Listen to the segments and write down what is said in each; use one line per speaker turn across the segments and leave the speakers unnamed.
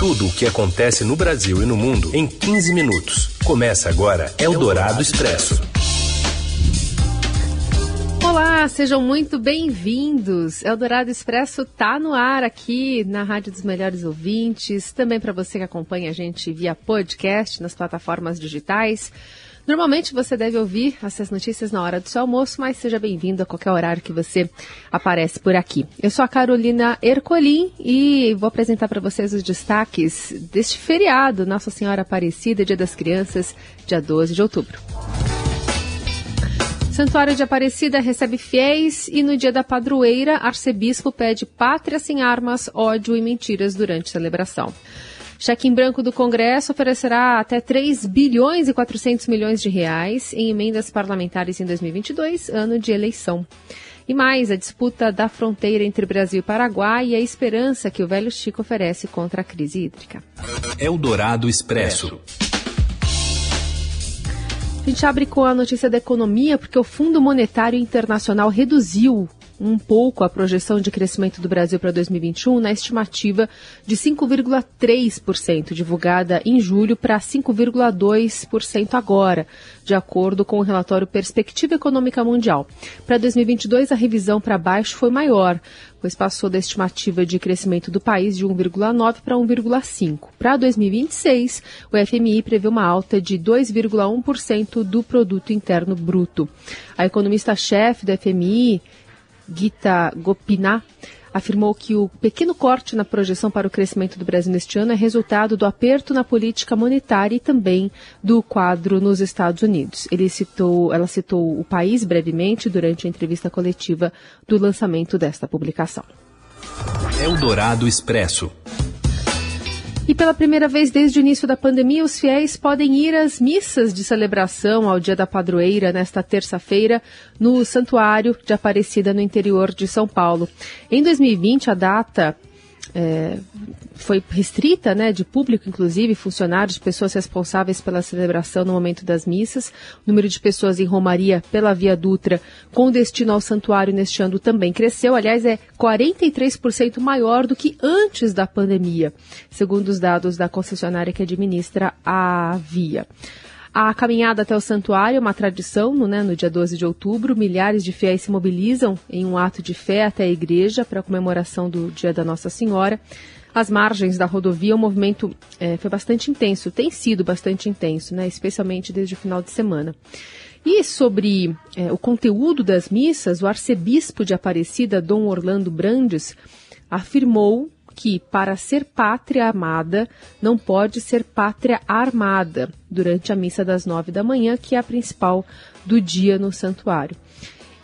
Tudo o que acontece no Brasil e no mundo em 15 minutos. Começa agora Eldorado Expresso.
Olá, sejam muito bem-vindos. Eldorado Expresso tá no ar aqui na Rádio dos Melhores Ouvintes, também para você que acompanha a gente via podcast nas plataformas digitais. Normalmente você deve ouvir essas notícias na hora do seu almoço, mas seja bem-vindo a qualquer horário que você aparece por aqui. Eu sou a Carolina Ercolim e vou apresentar para vocês os destaques deste feriado, Nossa Senhora Aparecida, Dia das Crianças, dia 12 de outubro. Santuário de Aparecida recebe fiéis e no dia da padroeira, arcebispo pede pátria sem armas, ódio e mentiras durante a celebração. Cheque em branco do Congresso oferecerá até 3 bilhões e 400 milhões de reais em emendas parlamentares em 2022, ano de eleição. E mais, a disputa da fronteira entre Brasil e Paraguai e a esperança que o velho Chico oferece contra a crise hídrica.
Eldorado Expresso.
A gente abre com a notícia da economia, porque o Fundo Monetário Internacional reduziu um pouco a projeção de crescimento do Brasil para 2021 na estimativa de 5,3% divulgada em julho para 5,2% agora, de acordo com o relatório Perspectiva Econômica Mundial. Para 2022, a revisão para baixo foi maior, pois passou da estimativa de crescimento do país de 1,9 para 1,5. Para 2026, o FMI prevê uma alta de 2,1% do produto interno bruto. A economista-chefe do FMI, Gita Gopinath, afirmou que o pequeno corte na projeção para o crescimento do Brasil neste ano é resultado do aperto na política monetária e também do quadro nos Estados Unidos. Citou, ela citou o país brevemente durante a entrevista coletiva do lançamento desta publicação.
Eldorado Expresso.
E pela primeira vez desde o início da pandemia, os fiéis podem ir às missas de celebração ao Dia da Padroeira nesta terça-feira no Santuário de Aparecida no interior de São Paulo. Em 2020, a data é, foi restrita, né, de público, inclusive, funcionários, pessoas responsáveis pela celebração no momento das missas. O número de pessoas em Romaria pela Via Dutra com destino ao santuário neste ano também cresceu. Aliás, é 43% maior do que antes da pandemia, segundo os dados da concessionária que administra a via. A caminhada até o santuário é uma tradição, né, no dia 12 de outubro. Milhares de fiéis se mobilizam em um ato de fé até a igreja para a comemoração do Dia da Nossa Senhora. As margens da rodovia, o movimento é, foi bastante intenso, tem sido bastante intenso, né, especialmente desde o final de semana. E sobre é, o conteúdo das missas, o arcebispo de Aparecida, Dom Orlando Brandes, afirmou que para ser pátria amada não pode ser pátria armada durante a missa das nove da manhã, que é a principal do dia no santuário.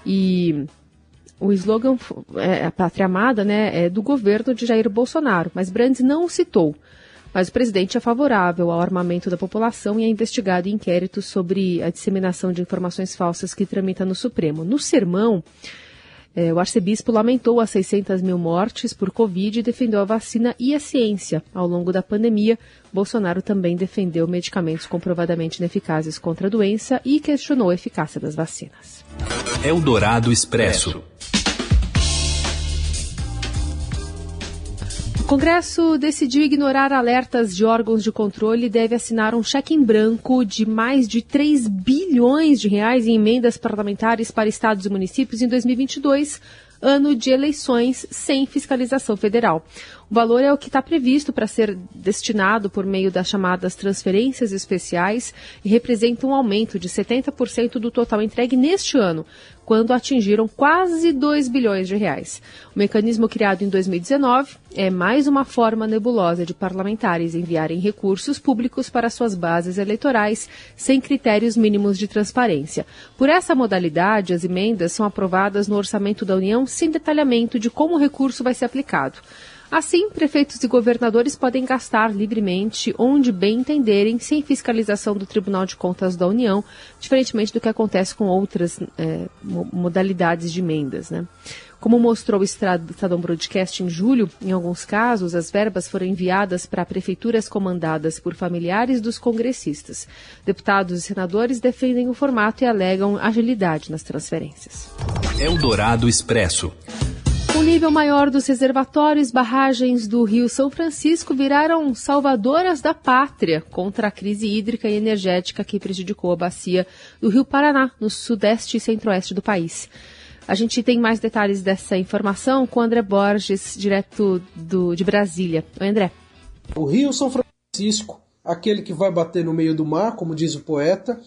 E o slogan é, a pátria amada né, é do governo de Jair Bolsonaro, mas Brandes não o citou. Mas o presidente é favorável ao armamento da população e é investigado em inquéritos sobre a disseminação de informações falsas que tramita no Supremo. No sermão, é, o arcebispo lamentou as 600 mil mortes por Covid e defendeu a vacina e a ciência. Ao longo da pandemia, Bolsonaro também defendeu medicamentos comprovadamente ineficazes contra a doença e questionou a eficácia das vacinas.
Eldorado Expresso.
Congresso decidiu ignorar alertas de órgãos de controle e deve assinar um cheque em branco de mais de 3 bilhões de reais em emendas parlamentares para estados e municípios em 2022, ano de eleições sem fiscalização federal. O valor é o que está previsto para ser destinado por meio das chamadas transferências especiais e representa um aumento de 70% do total entregue neste ano, quando atingiram quase 2 bilhões de reais. O mecanismo criado em 2019 é mais uma forma nebulosa de parlamentares enviarem recursos públicos para suas bases eleitorais sem critérios mínimos de transparência. Por essa modalidade, as emendas são aprovadas no orçamento da União sem detalhamento de como o recurso vai ser aplicado. Assim, prefeitos e governadores podem gastar livremente onde bem entenderem, sem fiscalização do Tribunal de Contas da União, diferentemente do que acontece com outras é, modalidades de emendas. Né? Como mostrou o Estadão Broadcast em julho, em alguns casos, as verbas foram enviadas para prefeituras comandadas por familiares dos congressistas. Deputados e senadores defendem o formato e alegam agilidade nas transferências.
Eldorado Expresso.
O nível maior dos reservatórios barragens do Rio São Francisco viraram salvadoras da pátria contra a crise hídrica e energética que prejudicou a bacia do Rio Paraná, no sudeste e centro-oeste do país. A gente tem mais detalhes dessa informação com André Borges, direto do, de Brasília. Oi, André.
O Rio São Francisco, aquele que vai bater no meio do mar, como diz o poeta,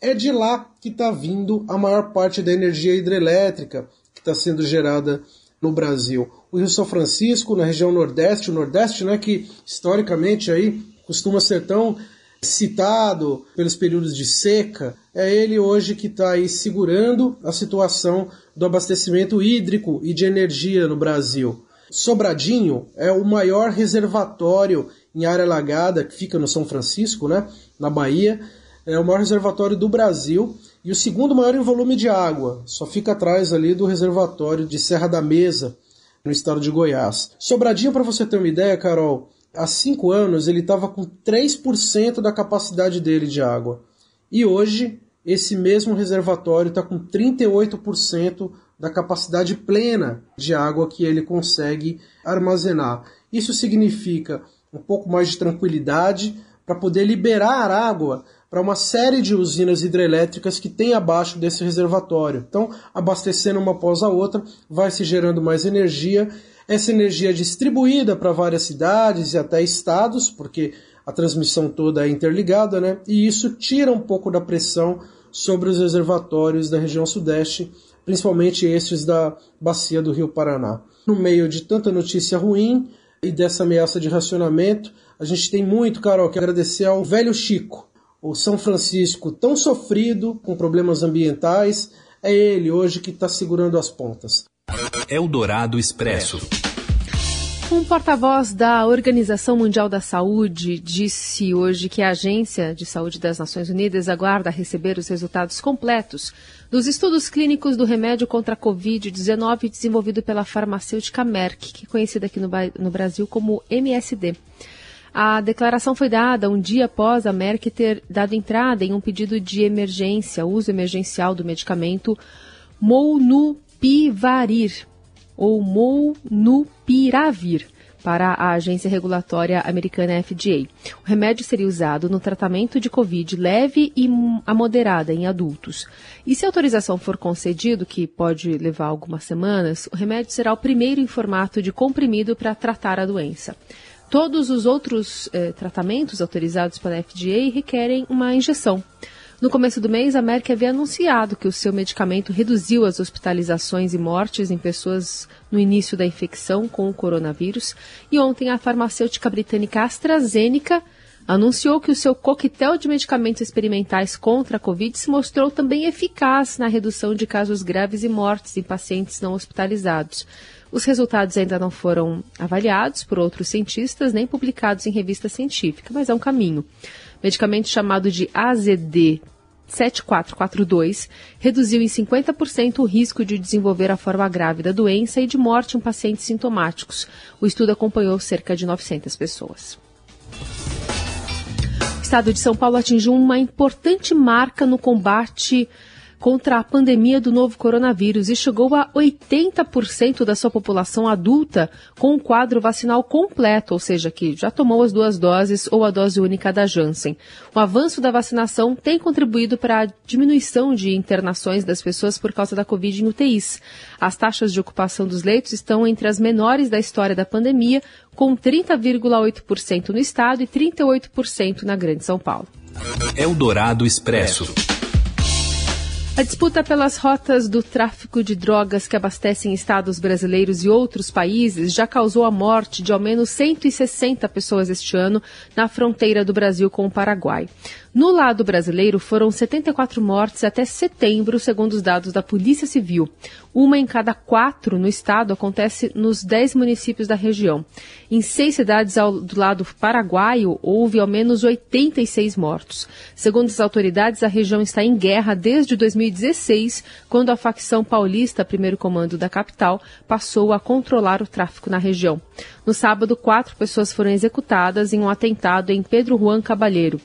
é de lá que está vindo a maior parte da energia hidrelétrica que está sendo gerada no Brasil. O Rio São Francisco, na região Nordeste, o Nordeste, né, que historicamente aí costuma ser tão citado pelos períodos de seca, é ele hoje que está aí segurando a situação do abastecimento hídrico e de energia no Brasil. Sobradinho é o maior reservatório em área alagada que fica no São Francisco, né, na Bahia. É o maior reservatório do Brasil e o segundo maior em volume de água. Só fica atrás ali do reservatório de Serra da Mesa, no estado de Goiás. Sobradinho, para você ter uma ideia, Carol, há cinco anos ele estava com 3% da capacidade dele de água. E hoje, esse mesmo reservatório está com 38% da capacidade plena de água que ele consegue armazenar. Isso significa um pouco mais de tranquilidade para poder liberar água para uma série de usinas hidrelétricas que tem abaixo desse reservatório. Então, abastecendo uma após a outra, vai se gerando mais energia essa energia é distribuída para várias cidades e até estados, porque a transmissão toda é interligada, né? E isso tira um pouco da pressão sobre os reservatórios da região sudeste, principalmente estes da bacia do Rio Paraná. No meio de tanta notícia ruim e dessa ameaça de racionamento, a gente tem muito, Carol, que agradecer ao velho Chico, o São Francisco tão sofrido com problemas ambientais, é ele hoje que está segurando as pontas.
Eldorado Expresso.
Um porta-voz da Organização Mundial da Saúde disse hoje que a Agência de Saúde das Nações Unidas aguarda receber os resultados completos dos estudos clínicos do remédio contra a Covid-19 desenvolvido pela farmacêutica Merck, que é conhecida aqui no, no Brasil como MSD. A declaração foi dada um dia após a Merck ter dado entrada em um pedido de emergência, uso emergencial do medicamento Molnupiravir ou Molnupiravir para a agência regulatória americana FDA. O remédio seria usado no tratamento de Covid leve e a moderada em adultos. E se a autorização for concedido, que pode levar algumas semanas, o remédio será o primeiro em formato de comprimido para tratar a doença. Todos os outros eh, tratamentos autorizados pela FDA requerem uma injeção. No começo do mês, a Merck havia anunciado que o seu medicamento reduziu as hospitalizações e mortes em pessoas no início da infecção com o coronavírus. E ontem, a farmacêutica britânica AstraZeneca anunciou que o seu coquetel de medicamentos experimentais contra a Covid se mostrou também eficaz na redução de casos graves e mortes em pacientes não hospitalizados. Os resultados ainda não foram avaliados por outros cientistas nem publicados em revista científica, mas é um caminho medicamento chamado de AZD 7442 reduziu em 50% o risco de desenvolver a forma grave da doença e de morte em pacientes sintomáticos. O estudo acompanhou cerca de 900 pessoas. O estado de São Paulo atingiu uma importante marca no combate contra a pandemia do novo coronavírus e chegou a 80% da sua população adulta com um quadro vacinal completo, ou seja, que já tomou as duas doses ou a dose única da Janssen. O avanço da vacinação tem contribuído para a diminuição de internações das pessoas por causa da Covid em UTIs. As taxas de ocupação dos leitos estão entre as menores da história da pandemia, com 30,8% no estado e 38% na Grande São Paulo.
Eldorado Expresso.
A disputa pelas rotas do tráfico de drogas que abastecem estados brasileiros e outros países já causou a morte de ao menos 160 pessoas este ano na fronteira do Brasil com o Paraguai. No lado brasileiro, foram 74 mortes até setembro, segundo os dados da Polícia Civil. Uma em cada quatro no estado acontece nos 10 municípios da região. Em seis cidades ao, do lado paraguaio, houve ao menos 86 mortos. Segundo as autoridades, a região está em guerra desde 2016, quando a facção paulista, primeiro comando da capital, passou a controlar o tráfico na região. No sábado, quatro pessoas foram executadas em um atentado em Pedro Juan Cabalheiro.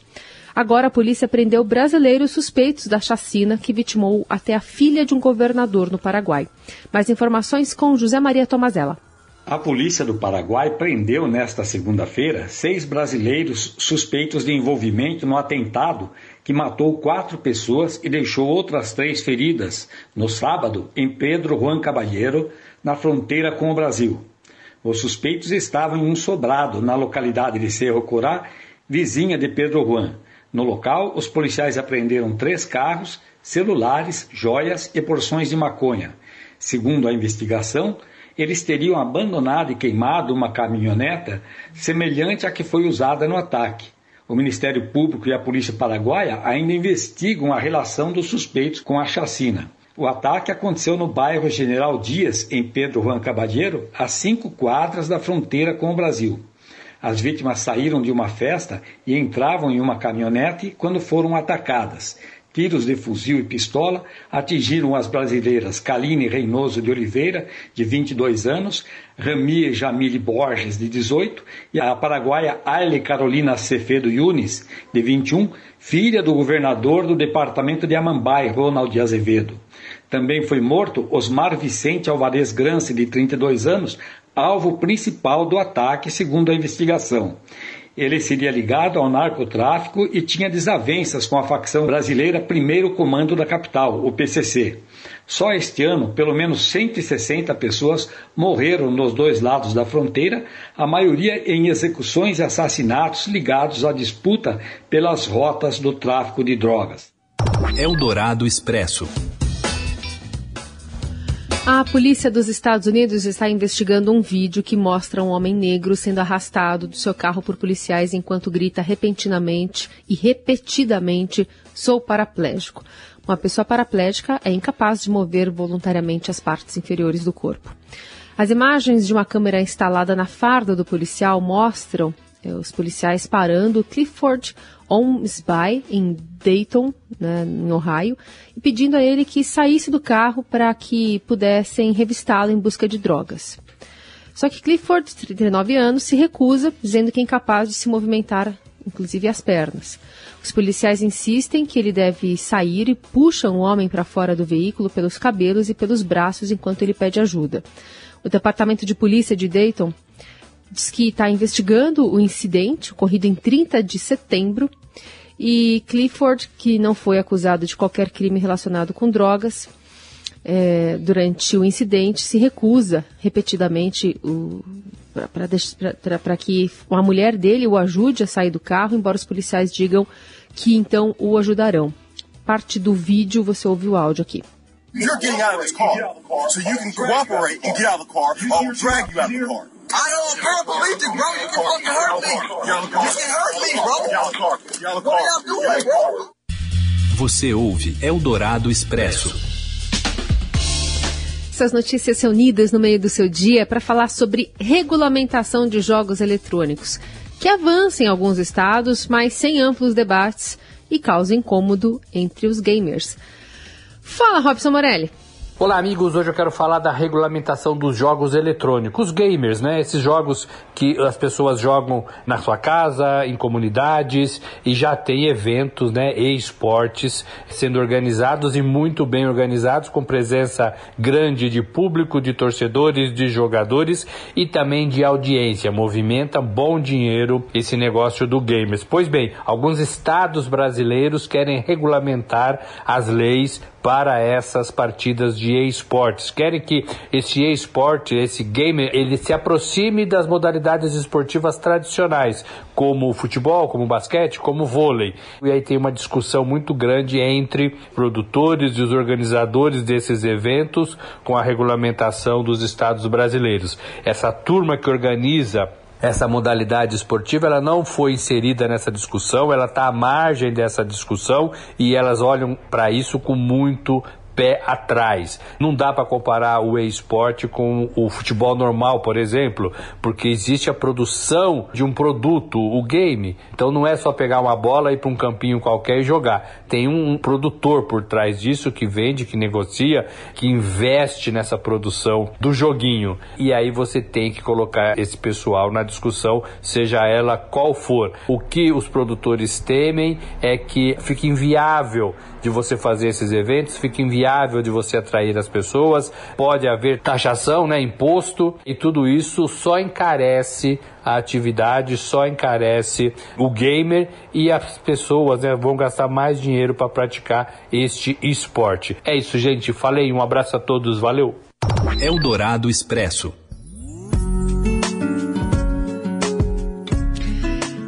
Agora a polícia prendeu brasileiros suspeitos da chacina que vitimou até a filha de um governador no Paraguai. Mais informações com José Maria Tomazella.
A polícia do Paraguai prendeu nesta segunda-feira seis brasileiros suspeitos de envolvimento no atentado que matou quatro pessoas e deixou outras três feridas no sábado em Pedro Juan Caballero, na fronteira com o Brasil. Os suspeitos estavam em um sobrado na localidade de Cerro Corá, vizinha de Pedro Juan. No local, os policiais apreenderam três carros, celulares, joias e porções de maconha. Segundo a investigação, eles teriam abandonado e queimado uma caminhoneta semelhante à que foi usada no ataque. O Ministério Público e a Polícia Paraguaia ainda investigam a relação dos suspeitos com a chacina. O ataque aconteceu no bairro General Dias, em Pedro Juan Cabadeiro, a cinco quadras da fronteira com o Brasil. As vítimas saíram de uma festa e entravam em uma caminhonete quando foram atacadas. Tiros de fuzil e pistola atingiram as brasileiras Kaline Reinoso de Oliveira, de 22 anos, Rami Jamile Borges, de 18, e a paraguaia Aile Carolina Cefedo Yunis, de 21, filha do governador do departamento de Amambai, Ronald Azevedo. Também foi morto Osmar Vicente Alvarez Grance, de 32 anos, alvo principal do ataque, segundo a investigação. Ele seria ligado ao narcotráfico e tinha desavenças com a facção brasileira Primeiro Comando da Capital, o PCC. Só este ano, pelo menos 160 pessoas morreram nos dois lados da fronteira, a maioria em execuções e assassinatos ligados à disputa pelas rotas do tráfico de drogas.
Eldorado Expresso.
A polícia dos Estados Unidos está investigando um vídeo que mostra um homem negro sendo arrastado do seu carro por policiais enquanto grita repentinamente e repetidamente: sou paraplégico. Uma pessoa paraplégica é incapaz de mover voluntariamente as partes inferiores do corpo. As imagens de uma câmera instalada na farda do policial mostram os policiais parando Clifford Ormsby, em Dayton, né, em Ohio, e pedindo a ele que saísse do carro para que pudessem revistá-lo em busca de drogas. Só que Clifford, de 39 anos, se recusa, dizendo que é incapaz de se movimentar, inclusive as pernas. Os policiais insistem que ele deve sair e puxam o homem para fora do veículo pelos cabelos e pelos braços enquanto ele pede ajuda. O Departamento de Polícia de Dayton diz que está investigando o incidente ocorrido em 30 de setembro e Clifford, que não foi acusado de qualquer crime relacionado com drogas, é, durante o incidente se recusa repetidamente para que a mulher dele o ajude a sair do carro, embora os policiais digam que então o ajudarão. Parte do vídeo você ouve o áudio aqui. You're getting out of this car, so you can cooperate and get out of the car. I'll drag you out of the car. I don't. Believe it, bro. You can fucking hurt me. You can hurt me, bro. What are y'all doing, bro?
Você ouve Eldorado Expresso.
Essas notícias reunidas no meio do seu dia para falar sobre regulamentação de jogos eletrônicos, que avança em alguns estados, mas sem amplos debates e causa incômodo entre os gamers. Fala, Robson Morelli.
Olá, amigos. Hoje eu quero falar da regulamentação dos jogos eletrônicos, gamers, né? Esses jogos que as pessoas jogam na sua casa, em comunidades e já tem eventos, né, e esportes sendo organizados e muito bem organizados com presença grande de público, de torcedores, de jogadores e também de audiência. Movimenta bom dinheiro esse negócio do gamers. Pois bem, alguns estados brasileiros querem regulamentar as leis para essas partidas de esportes. Querem que esse esporte, esse game, ele se aproxime das modalidades esportivas tradicionais, como o futebol, como o basquete, como o vôlei. E aí tem uma discussão muito grande entre produtores e os organizadores desses eventos com a regulamentação dos estados brasileiros. Essa turma que organiza essa modalidade esportiva ela não foi inserida nessa discussão, ela está à margem dessa discussão e elas olham para isso com muito pé atrás. Não dá para comparar o e-sport com o futebol normal, por exemplo, porque existe a produção de um produto, o game. Então não é só pegar uma bola e ir para um campinho qualquer e jogar. Tem um produtor por trás disso que vende, que negocia, que investe nessa produção do joguinho. E aí você tem que colocar esse pessoal na discussão, seja ela qual for. O que os produtores temem é que fique inviável de você fazer esses eventos, fica inviável de você atrair as pessoas, pode haver taxação, né, imposto, e tudo isso só encarece a atividade, só encarece o gamer e as pessoas né, vão gastar mais dinheiro para praticar este esporte. É isso, gente. Falei, um abraço a todos, valeu.
Eldorado Expresso.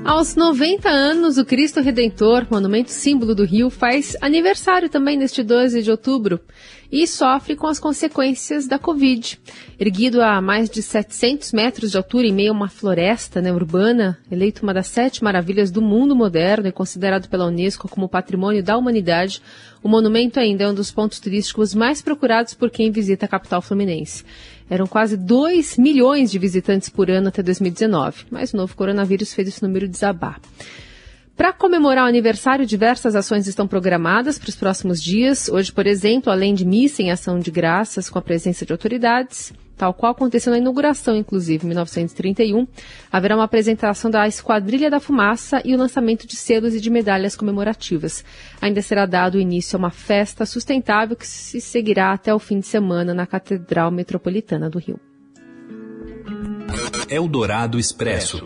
Aos 90 anos, o Cristo Redentor, monumento símbolo do Rio, faz aniversário também neste 12 de outubro e sofre com as consequências da Covid. Erguido a mais de 700 metros de altura em meio a uma floresta né, urbana, eleito uma das sete maravilhas do mundo moderno e considerado pela Unesco como patrimônio da humanidade, o monumento ainda é um dos pontos turísticos mais procurados por quem visita a capital fluminense. Eram quase 2 milhões de visitantes por ano até 2019, mas o novo coronavírus fez esse número desabar. Para comemorar o aniversário, diversas ações estão programadas para os próximos dias. Hoje, por exemplo, além de missa em ação de graças com a presença de autoridades, tal qual aconteceu na inauguração, inclusive, em 1931, haverá uma apresentação da Esquadrilha da Fumaça e o lançamento de selos e de medalhas comemorativas. Ainda será dado início a uma festa sustentável que se seguirá até o fim de semana na Catedral Metropolitana do Rio.
Eldorado Expresso.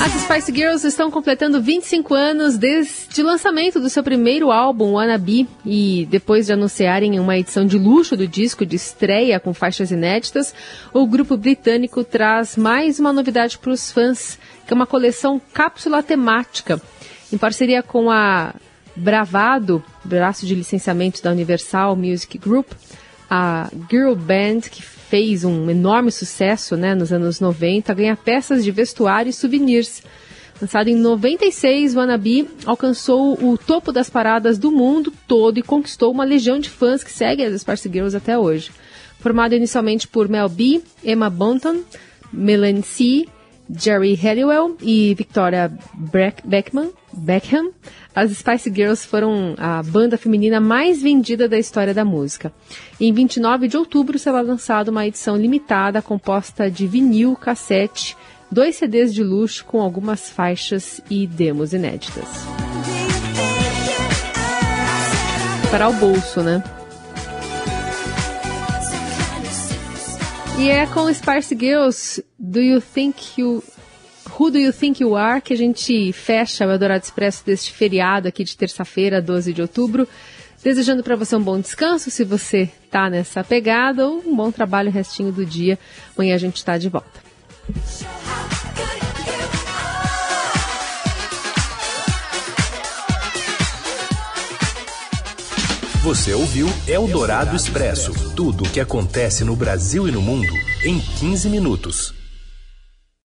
As Spice Girls estão completando 25 anos desde o lançamento do seu primeiro álbum, Wannabe, e depois de anunciarem uma edição de luxo do disco de estreia com faixas inéditas, o grupo britânico traz mais uma novidade para os fãs, que é uma coleção cápsula temática, em parceria com a Bravado, braço de licenciamento da Universal Music Group, a Girl Band, que fez um enorme sucesso né, nos anos 90, ganha peças de vestuário e souvenirs. Lançado em 96, Wannabe alcançou o topo das paradas do mundo todo e conquistou uma legião de fãs que seguem as Spice Girls até hoje. Formado inicialmente por Mel B, Emma Bunton, Melanie C., Jerry Halliwell e Victoria Beckman, Beckham, as Spice Girls foram a banda feminina mais vendida da história da música. Em 29 de outubro será lançada uma edição limitada composta de vinil, cassete, dois CDs de luxo com algumas faixas e demos inéditas. Para o bolso, né? E é com Spice Girls, Do You Think You Who Do You Think You Are, que a gente fecha o Eldorado Expresso deste feriado aqui de terça-feira, 12 de outubro. Desejando para você um bom descanso, se você tá nessa pegada, ou um bom trabalho o restinho do dia. Amanhã a gente está de volta.
Você ouviu Eldorado Expresso tudo o que acontece no Brasil e no mundo em 15 minutos.